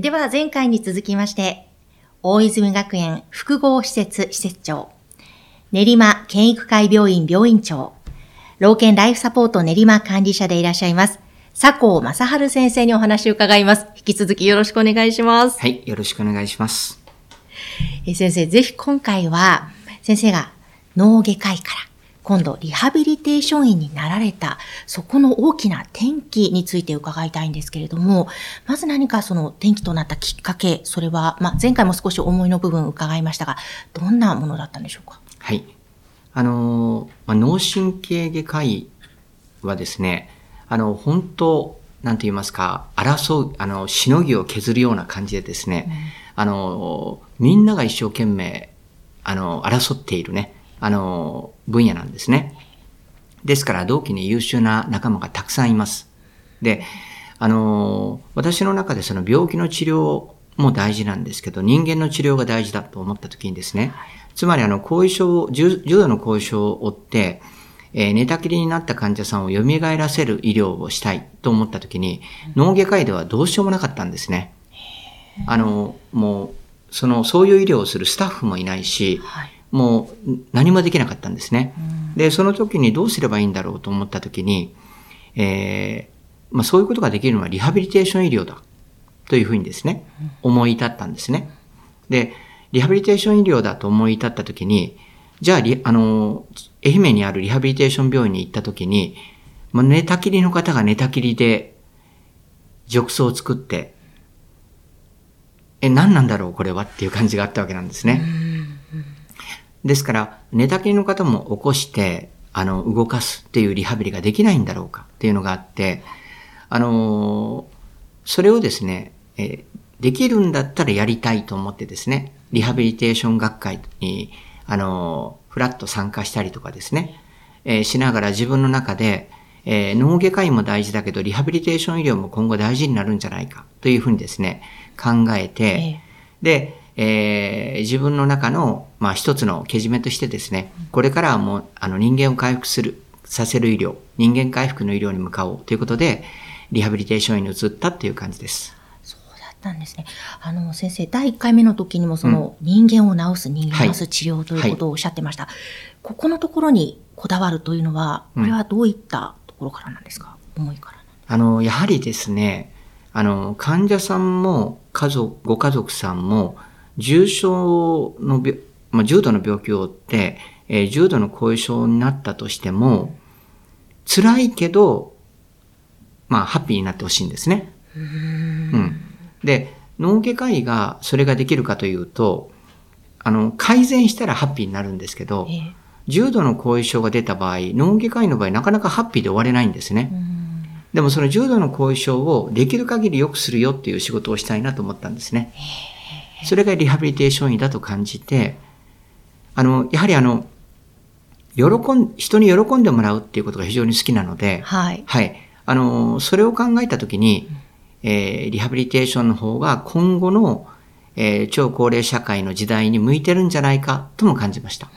では前回に続きまして、大泉学園複合施設施設長、練馬県育会病院病院長、老犬ライフサポート練馬管理者でいらっしゃいます、佐藤正治先生にお話を伺います。引き続きよろしくお願いします。はい、よろしくお願いします。え先生、ぜひ今回は、先生が脳外科医から今度リハビリテーション医になられた、そこの大きな転機について伺いたいんですけれども、まず何かその転機となったきっかけ、それは、まあ、前回も少し思いの部分伺いましたが、どんなものだったんでしょうか？はい。あの、まあ、脳神経外科医はですね、あの、本当、なんて言いますか、争う、あの、しのぎを削るような感じでですね、うん、あの、みんなが一生懸命、あの、争っているね、あの、分野なんですね。ですから同期に優秀な仲間がたくさんいます。で、あの、私の中でその病気の治療も大事なんですけど、人間の治療が大事だと思った時にですね、つまりあの、後遺症、重度の後遺症を負って、えー、寝たきりになった患者さんを蘇らせる医療をしたいと思った時に、脳外科医ではどうしようもなかったんですね。あの、もう、その、そういう医療をするスタッフもいないし、はいもう何もできなかったんですね。で、その時にどうすればいいんだろうと思った時に、えー、まあ、そういうことができるのはリハビリテーション医療だというふうにですね、思い至ったんですね。で、リハビリテーション医療だと思い至った時に、じゃあ、あの、愛媛にあるリハビリテーション病院に行った時に、まあ、寝たきりの方が寝たきりで、褥瘡を作って、え、何なんだろうこれはっていう感じがあったわけなんですね。ですから、寝たきりの方も起こして、あの、動かすっていうリハビリができないんだろうかっていうのがあって、あのそれをですね、えできるんだったらやりたいと思ってですね、リハビリテーション学会に、あのフラット参加したりとかですね、えー、しながら自分の中で、えー、脳外科医も大事だけど、リハビリテーション医療も今後大事になるんじゃないかというふうにですね、考えて、えー、で、えー、自分の中の、まあ、一つのけじめとしてですね、これからはもう、あの、人間を回復する、させる医療、人間回復の医療に向かおうということで、リハビリテーションに移ったっていう感じです。そうだったんですね。あの、先生、第1回目の時にも、その、人間を治す、人間を治す治療ということをおっしゃってました。はいはい、ここのところにこだわるというのは、これはどういったところからなんですか、うん、思いからあの、やはりですね、あの、患者さんも、家族、ご家族さんも、重症の病、まあ、重度の病気を負って、えー、重度の後遺症になったとしても、辛いけど、まあ、ハッピーになってほしいんですね。うん。で、脳外科医がそれができるかというと、あの、改善したらハッピーになるんですけど、重度の後遺症が出た場合、脳外科医の場合なかなかハッピーで終われないんですね。でもその重度の後遺症をできる限り良くするよっていう仕事をしたいなと思ったんですね。それがリハビリテーション医だと感じて、あの、やはりあの、喜ん、人に喜んでもらうっていうことが非常に好きなので、はい。はい。あの、それを考えたときに、えー、リハビリテーションの方が今後の、えー、超高齢社会の時代に向いてるんじゃないかとも感じました。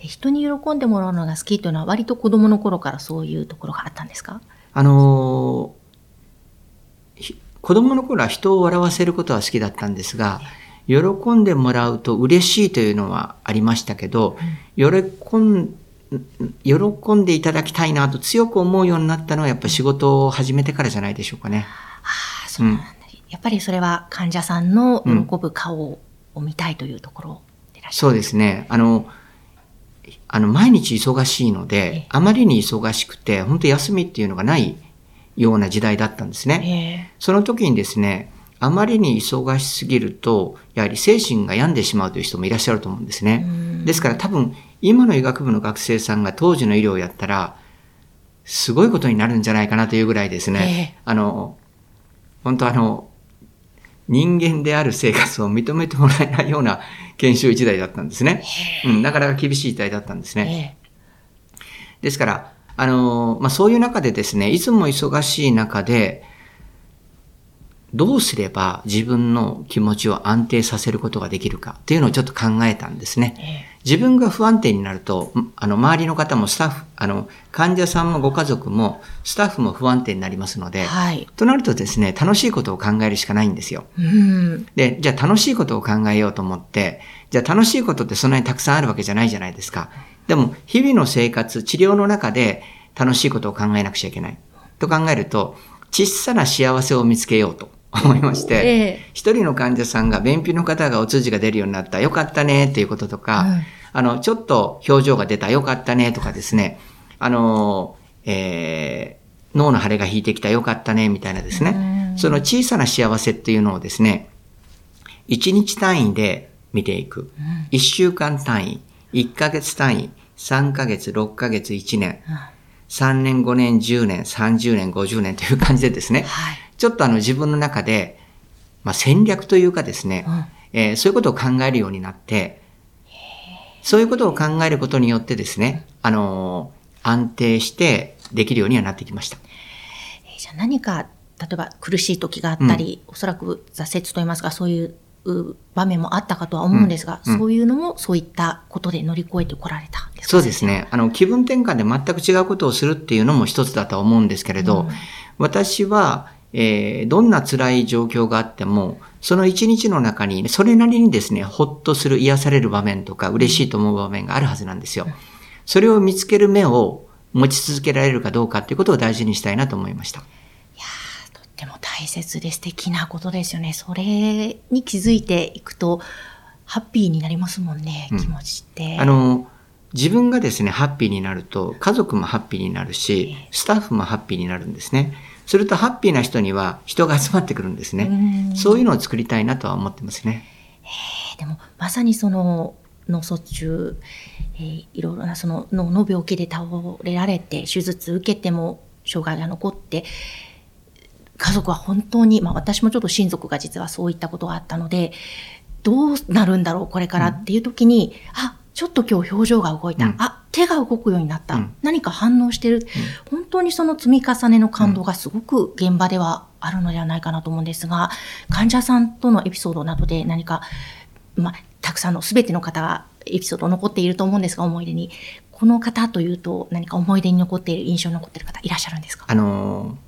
人に喜んでもらうのが好きというのは割と子供の頃からそういうところがあったんですか？あの子供の頃は人を笑わせることは好きだったんですが、喜んでもらうと嬉しいというのはありましたけど、喜ん。喜んでいただきたいなと強く思うようになったのはやっぱ仕事を始めてからじゃないでしょうかね。ああ、そうなんだ、うん、やっぱりそれは患者さんの喜ぶ顔を見たいというところでらっしゃる、うん、そうですね。あの、あの、毎日忙しいので、あまりに忙しくて、本当休みっていうのがないような時代だったんですね。その時にですね、あまりに忙しすぎると、やはり精神が病んでしまうという人もいらっしゃると思うんですね。ですから多分、今の医学部の学生さんが当時の医療をやったら、すごいことになるんじゃないかなというぐらいですね、あの、本当あの、人間である生活を認めてもらえないような研修時代だったんですね。うん、なかなか厳しい時代だったんですね。ですから、あの、まあ、そういう中でですね、いつも忙しい中で、どうすれば自分の気持ちを安定させることができるかっていうのをちょっと考えたんですね。自分が不安定になると、あの、周りの方もスタッフ、あの、患者さんもご家族も、スタッフも不安定になりますので、はい、となるとですね、楽しいことを考えるしかないんですよ。うん、で、じゃあ楽しいことを考えようと思って、じゃあ楽しいことってそんなにたくさんあるわけじゃないじゃないですか。でも、日々の生活、治療の中で楽しいことを考えなくちゃいけない。と考えると、小さな幸せを見つけようと。思いまして、一、え人の患者さんが便秘の方がお通じが出るようになった、よかったねっていうこととか、うん、あの、ちょっと表情が出た、よかったねとかですね、あの、えー、脳の腫れが引いてきた、よかったねみたいなですね、その小さな幸せっていうのをですね、1日単位で見ていく。うん、1週間単位、1ヶ月単位、3ヶ月、6ヶ月、1年、3年、5年、10年、30年、50年という感じでですね、はい。ちょっとあの自分の中で、まあ、戦略というかですね、うん、えー、そういうことを考えるようになって、そういうことを考えることによってですね、あのー、安定してできるようにはなってきました。えー、じゃあ何か、例えば苦しい時があったり、うん、おそらく挫折といいますか、そういう場面もあったかとは思うんですが、うんうん、そういうのもそういったことで乗り越えてこられたそうですね。あの、気分転換で全く違うことをするっていうのも一つだと思うんですけれど、私は、えー、どんな辛い状況があっても、その一日の中に、それなりにですね、ほっとする、癒される場面とか、嬉しいと思う場面があるはずなんですよ。それを見つける目を持ち続けられるかどうかっていうことを大事にしたいなと思いました。いやとっても大切で素敵なことですよね。それに気づいていくと、ハッピーになりますもんね、気持ちって。あの、自分がですね、ハッピーになると、家族もハッピーになるし、スタッフもハッピーになるんですね。するとハッピーな人には人が集まってくるんですね。そういうのを作りたいなとは思ってますね。でもまさにその脳卒中、えー、いろいろなその脳の病気で倒れられて手術受けても障害が残って家族は本当に、まあ、私もちょっと親族が実はそういったことがあったのでどうなるんだろうこれからっていう時に、うん、あちょっと今日表情が動いた。うん、あ、手が動くようになった。うん、何か反応してる、うん、本当にその積み重ねの感動がすごく現場ではあるのではないかなと思うんですが、患者さんとのエピソードなどで何か、まあ、たくさんの全ての方がエピソード残っていると思うんですが、思い出に。この方というと何か思い出に残っている、印象に残っている方いらっしゃるんですか？あのす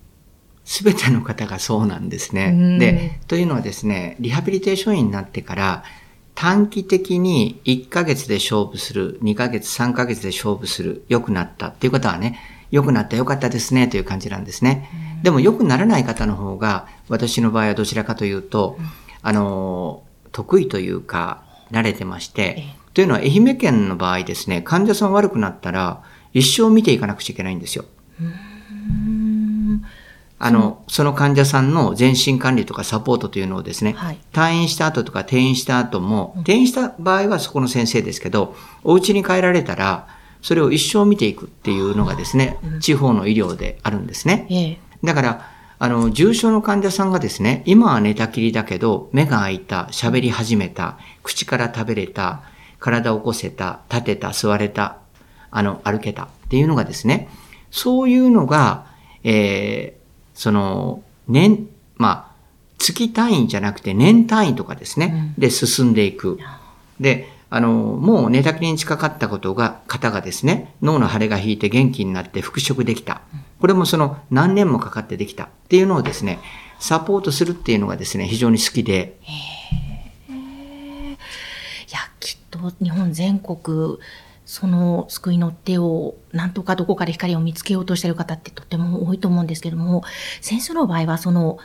べての方がそうなんですね。で、というのはですね、リハビリテーション医になってから、短期的に1ヶ月で勝負する、2ヶ月、3ヶ月で勝負する、良くなったっていう方はね、良くなった、良かったですね、という感じなんですね。でも良くならない方の方が、私の場合はどちらかというと、あの、得意というか、慣れてまして、というのは愛媛県の場合ですね、患者さん悪くなったら、一生見ていかなくちゃいけないんですよ。あの、その患者さんの全身管理とかサポートというのをですね、はい、退院した後とか転院した後も、転院した場合はそこの先生ですけど、お家に帰られたら、それを一生見ていくっていうのがですね、地方の医療であるんですね。だから、あの、重症の患者さんがですね、今は寝たきりだけど、目が開いた、喋り始めた、口から食べれた、体を起こせた、立てた、座れた、あの、歩けたっていうのがですね、そういうのが、えー、その、年、まあ、月単位じゃなくて年単位とかですね、で進んでいく。で、あの、もう寝たきりに近かったことが、方がですね、脳の腫れが引いて元気になって復職できた。これもその何年もかかってできたっていうのをですね、サポートするっていうのがですね、非常に好きで。いや、きっと日本全国、その救いの手を、なんとかどこかで光を見つけようとしている方ってとても多いと思うんですけども、先生の場合は、その、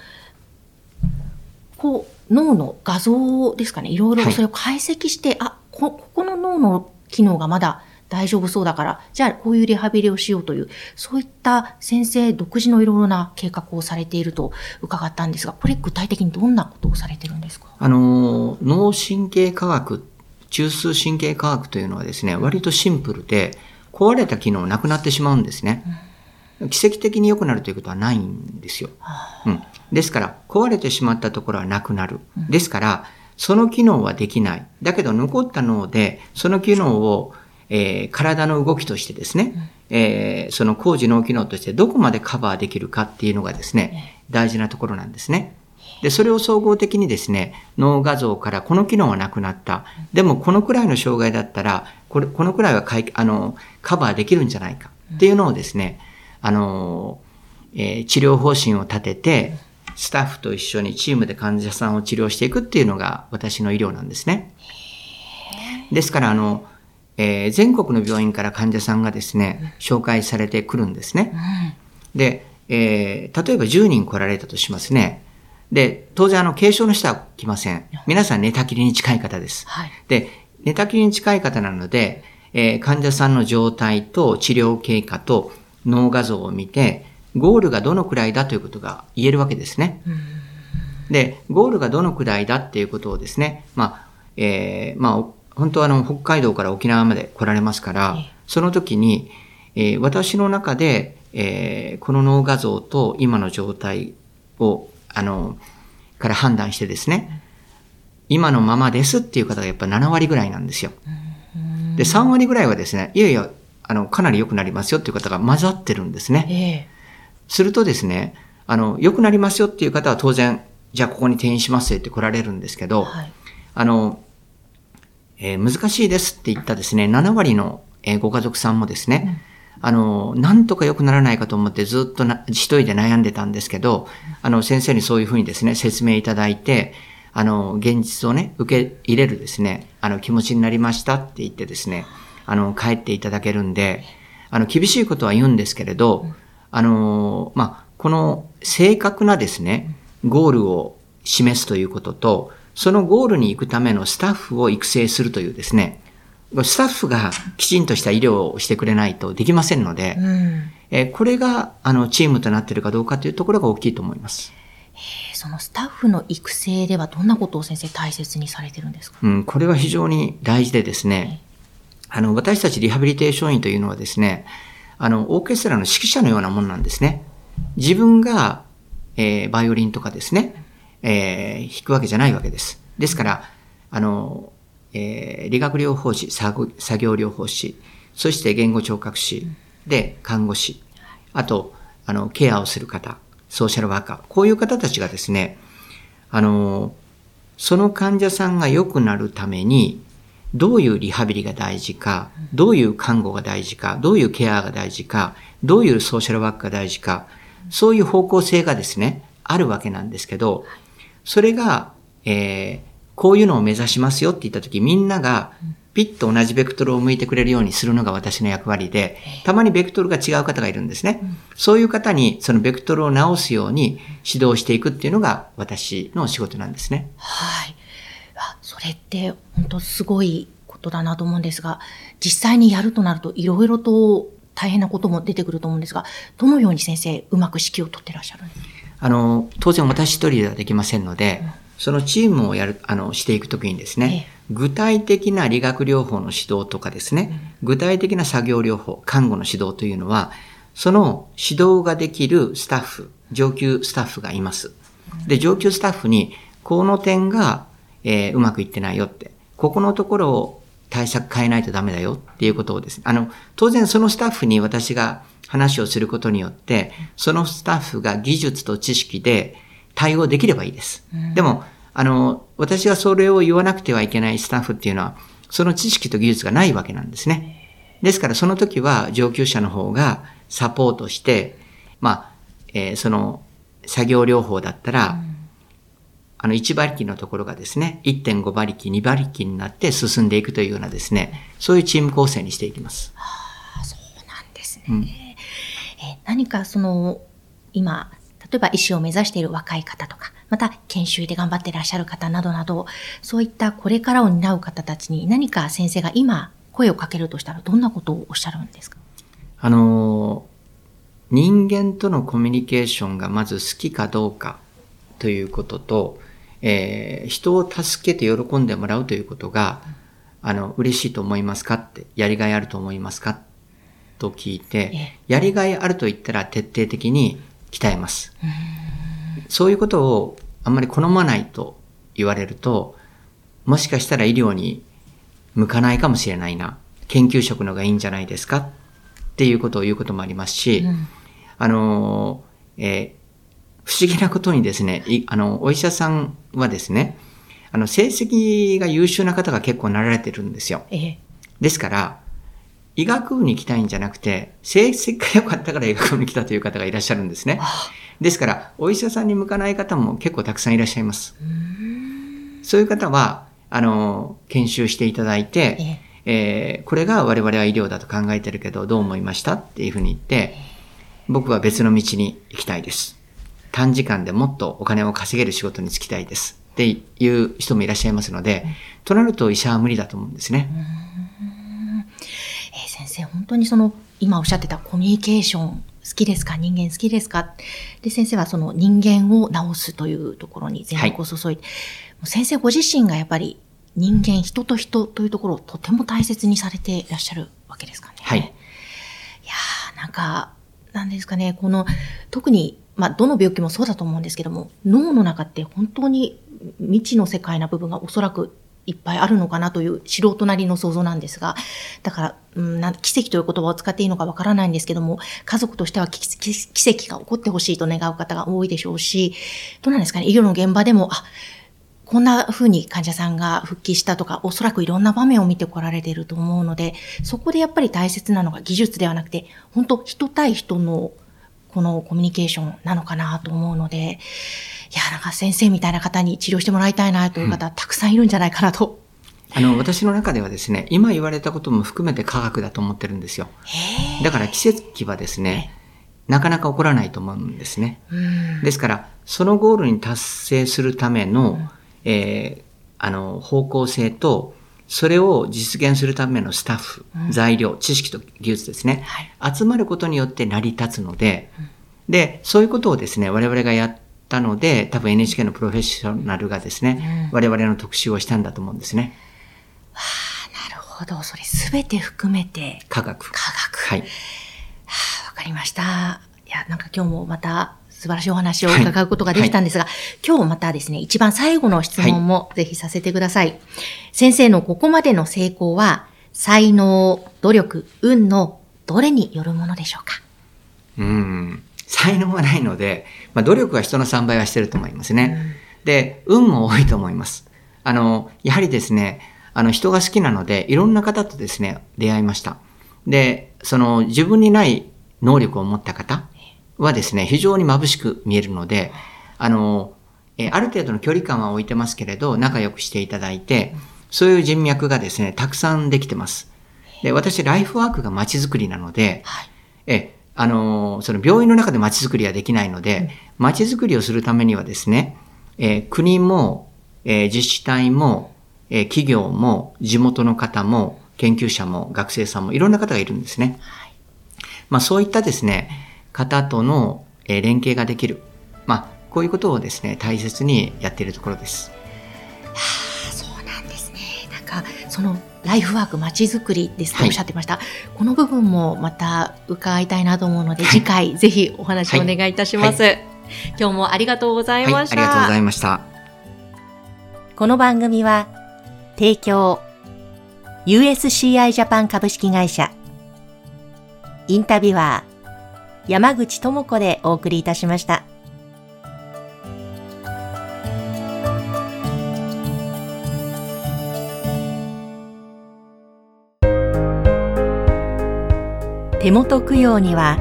こう、脳の画像ですかね、いろいろそれを解析して、はい、あ、こ、ここの脳の機能がまだ大丈夫そうだから、じゃあこういうリハビリをしようという、そういった先生独自のいろいろな計画をされていると伺ったんですが、これ具体的にどんなことをされてるんですか？あの、脳神経科学中枢神経科学というのはですね、割とシンプルで、壊れた機能なくなってしまうんですね。奇跡的に良くなるということはないんですよ。うん、ですから、壊れてしまったところはなくなる。ですから、その機能はできない。だけど残った脳で、その機能を、えー、体の動きとしてですね、えー、その工事脳機能としてどこまでカバーできるかっていうのがですね、大事なところなんですね。で、それを総合的にですね、脳画像からこの機能はなくなった。でもこのくらいの障害だったら、これ、このくらいはかいあのカバーできるんじゃないかっていうのをですね、あの、えー、治療方針を立てて、スタッフと一緒にチームで患者さんを治療していくっていうのが私の医療なんですね。ですから、あの、えー、全国の病院から患者さんがですね、紹介されてくるんですね。で、えー、例えば10人来られたとしますね。で、当然あの、軽症の人は来ません。皆さん寝たきりに近い方です。はい、で、寝たきりに近い方なので、えー、患者さんの状態と治療経過と脳画像を見て、ゴールがどのくらいだということが言えるわけですね。で、ゴールがどのくらいだっていうことをですね、まあ、えー、まあ、本当はあの、北海道から沖縄まで来られますから、その時に、えー、私の中で、えー、この脳画像と今の状態を、あの、から判断してですね、今のままですっていう方がやっぱ7割ぐらいなんですよ。で、3割ぐらいはですね、いやいや、あの、かなり良くなりますよっていう方が混ざってるんですね。えー、するとですね、あの、良くなりますよっていう方は当然、じゃあここに転院しますって来られるんですけど、はい、あの、えー、難しいですって言ったですね、7割の、えー、ご家族さんもですね、うん、あの、なんとか良くならないかと思ってずっとな一人で悩んでたんですけど、あの、先生にそういうふうにですね、説明いただいて、あの、現実をね、受け入れるですね、あの、気持ちになりましたって言ってですね、あの、帰っていただけるんで、あの、厳しいことは言うんですけれど、あの、まあ、この正確なですね、ゴールを示すということと、そのゴールに行くためのスタッフを育成するというですね、スタッフがきちんとした医療をしてくれないとできませんので、うん、えこれがあのチームとなっているかどうかというところが大きいと思います。そのスタッフの育成ではどんなことを先生大切にされてるんですか、うん、これは非常に大事でですね、あの、私たちリハビリテーション員というのはですね、あの、オーケストラの指揮者のようなものなんですね。自分が、えー、バイオリンとかですね、えー、弾くわけじゃないわけです。ですから、あの、えー、理学療法士、作業療法士、そして言語聴覚士、で、看護師、あと、あの、ケアをする方、ソーシャルワーカー、こういう方たちがですね、あの、その患者さんが良くなるために、どういうリハビリが大事か、どういう看護が大事か、どういうケアが大事か、どういうソーシャルワークが大事か、そういう方向性がですね、あるわけなんですけど、それが、えー、こういうのを目指しますよって言ったとき、みんながピッと同じベクトルを向いてくれるようにするのが私の役割で、たまにベクトルが違う方がいるんですね。そういう方にそのベクトルを直すように指導していくっていうのが私の仕事なんですね。はい。それって本当すごいことだなと思うんですが、実際にやるとなるといろいろと大変なことも出てくると思うんですが、どのように先生、うまく指揮を取ってらっしゃるんですか？あの、当然私一人ではできませんので、うん、そのチームをやる、あの、していくときにですね、ええ、具体的な理学療法の指導とかですね、うん、具体的な作業療法、看護の指導というのは、その指導ができるスタッフ、上級スタッフがいます。で、上級スタッフに、この点が、えー、うまくいってないよって、ここのところを対策変えないとダメだよっていうことをですね、あの、当然そのスタッフに私が話をすることによって、そのスタッフが技術と知識で対応できればいいです。うん、でも、あの、私がそれを言わなくてはいけないスタッフっていうのは、その知識と技術がないわけなんですね。ですからその時は上級者の方がサポートして、まあ、えー、その作業療法だったら、うんあの、1馬力のところがですね、1.5馬力、2馬力になって進んでいくというようなですね、そういうチーム構成にしていきます。はあ、そうなんですね。うん、え何かその、今、例えば医師を目指している若い方とか、また研修で頑張っていらっしゃる方などなど、そういったこれからを担う方たちに何か先生が今声をかけるとしたらどんなことをおっしゃるんですか？あの、人間とのコミュニケーションがまず好きかどうかということと、えー、人を助けて喜んでもらうということが、あの、嬉しいと思いますかって、やりがいあると思いますかと聞いて、やりがいあると言ったら徹底的に鍛えます。そういうことをあんまり好まないと言われると、もしかしたら医療に向かないかもしれないな。研究職のがいいんじゃないですか？っていうことを言うこともありますし、うん、あの、えー、不思議なことにですね、あの、お医者さんはですね、あの、成績が優秀な方が結構なられてるんですよ。ええ、ですから、医学部に行きたいんじゃなくて、成績が良かったから医学部に来たという方がいらっしゃるんですね。ですから、お医者さんに向かない方も結構たくさんいらっしゃいます。そういう方は、あの、研修していただいて、ええー、これが我々は医療だと考えてるけど、どう思いましたっていうふうに言って、僕は別の道に行きたいです。短時間でもっとお金を稼げる仕事に就きたいです。っていう人もいらっしゃいますので、となると医者は無理だと思うんですね。えー、先生、本当にその、今おっしゃってたコミュニケーション、好きですか？人間好きですか？で、先生はその人間を治すというところに全力を注いで、はい、先生ご自身がやっぱり人間、人と人というところをとても大切にされていらっしゃるわけですかね。はい。いやー、なんか、なんですかね、この、特に、まあ、どの病気もそうだと思うんですけども、脳の中って本当に未知の世界な部分がおそらくいっぱいあるのかなという素人なりの想像なんですが、だから、うん、な奇跡という言葉を使っていいのかわからないんですけども、家族としては奇跡が起こってほしいと願う方が多いでしょうし、どうなんですかね、医療の現場でも、あ、こんな風に患者さんが復帰したとか、おそらくいろんな場面を見てこられていると思うので、そこでやっぱり大切なのが技術ではなくて、本当人対人のこのコミュニケーションなのかなと思うので、いや、なんか先生みたいな方に治療してもらいたいなという方、たくさんいるんじゃないかなと。あの、私の中ではですね、今言われたことも含めて科学だと思ってるんですよ。だから奇跡はですね、なかなか起こらないと思うんですね。ですから、そのゴールに達成するための、うん。えー、あの、方向性と、それを実現するためのスタッフ、うん、材料、知識と技術ですね、はい、集まることによって成り立つので、うん、で、そういうことをですね、我々がやったので、多分 NHK のプロフェッショナルがですね、うん、我々の特集をしたんだと思うんですね。わあ、なるほど。それすべて含めて。科学。科学。はい。はあ、わかりました。いや、なんか今日もまた素晴らしいお話を伺うことができたんですが、はい今日またですね、一番最後の質問もぜひさせてください。はい、先生のここまでの成功は、才能、努力、運のどれによるものでしょうか？うん。才能はないので、まあ、努力は人の3倍はしてると思いますね。うん、で、運も多いと思います。あの、やはりですね、あの、人が好きなので、いろんな方とですね、出会いました。で、その、自分にない能力を持った方、はですね、非常に眩しく見えるので、あの、えある程度の距離感は置いてますけれど、仲良くしていただいて、そういう人脈がですね、たくさんできてます。で、私、ライフワークが街づくりなので、はい、え、あの、その病院の中で街づくりはできないので、街づくりをするためにはですね、え国も、え自治体も、え企業も、地元の方も、研究者も、学生さんも、いろんな方がいるんですね。はい、まあ、そういったですね、方との連携ができる。まあ、こういうことをですね、大切にやっているところです。はあ、そうなんですね。なんか、そのライフワーク、まちづくりですとおっしゃってました、はい、この部分もまた伺いたいなと思うので、次回ぜひお話をお願いいたします。はい。はい、今日もありがとうございました、ありがとうございました。この番組は、提供、USCI ジャパン株式会社、インタビュアー、山口智子でお送りいたしました。手元供養には、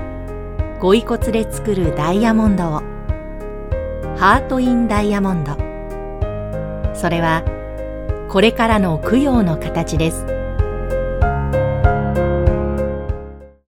ご遺骨で作るダイヤモンドを、ハート・イン・ダイヤモンド。それは、これからの供養の形です。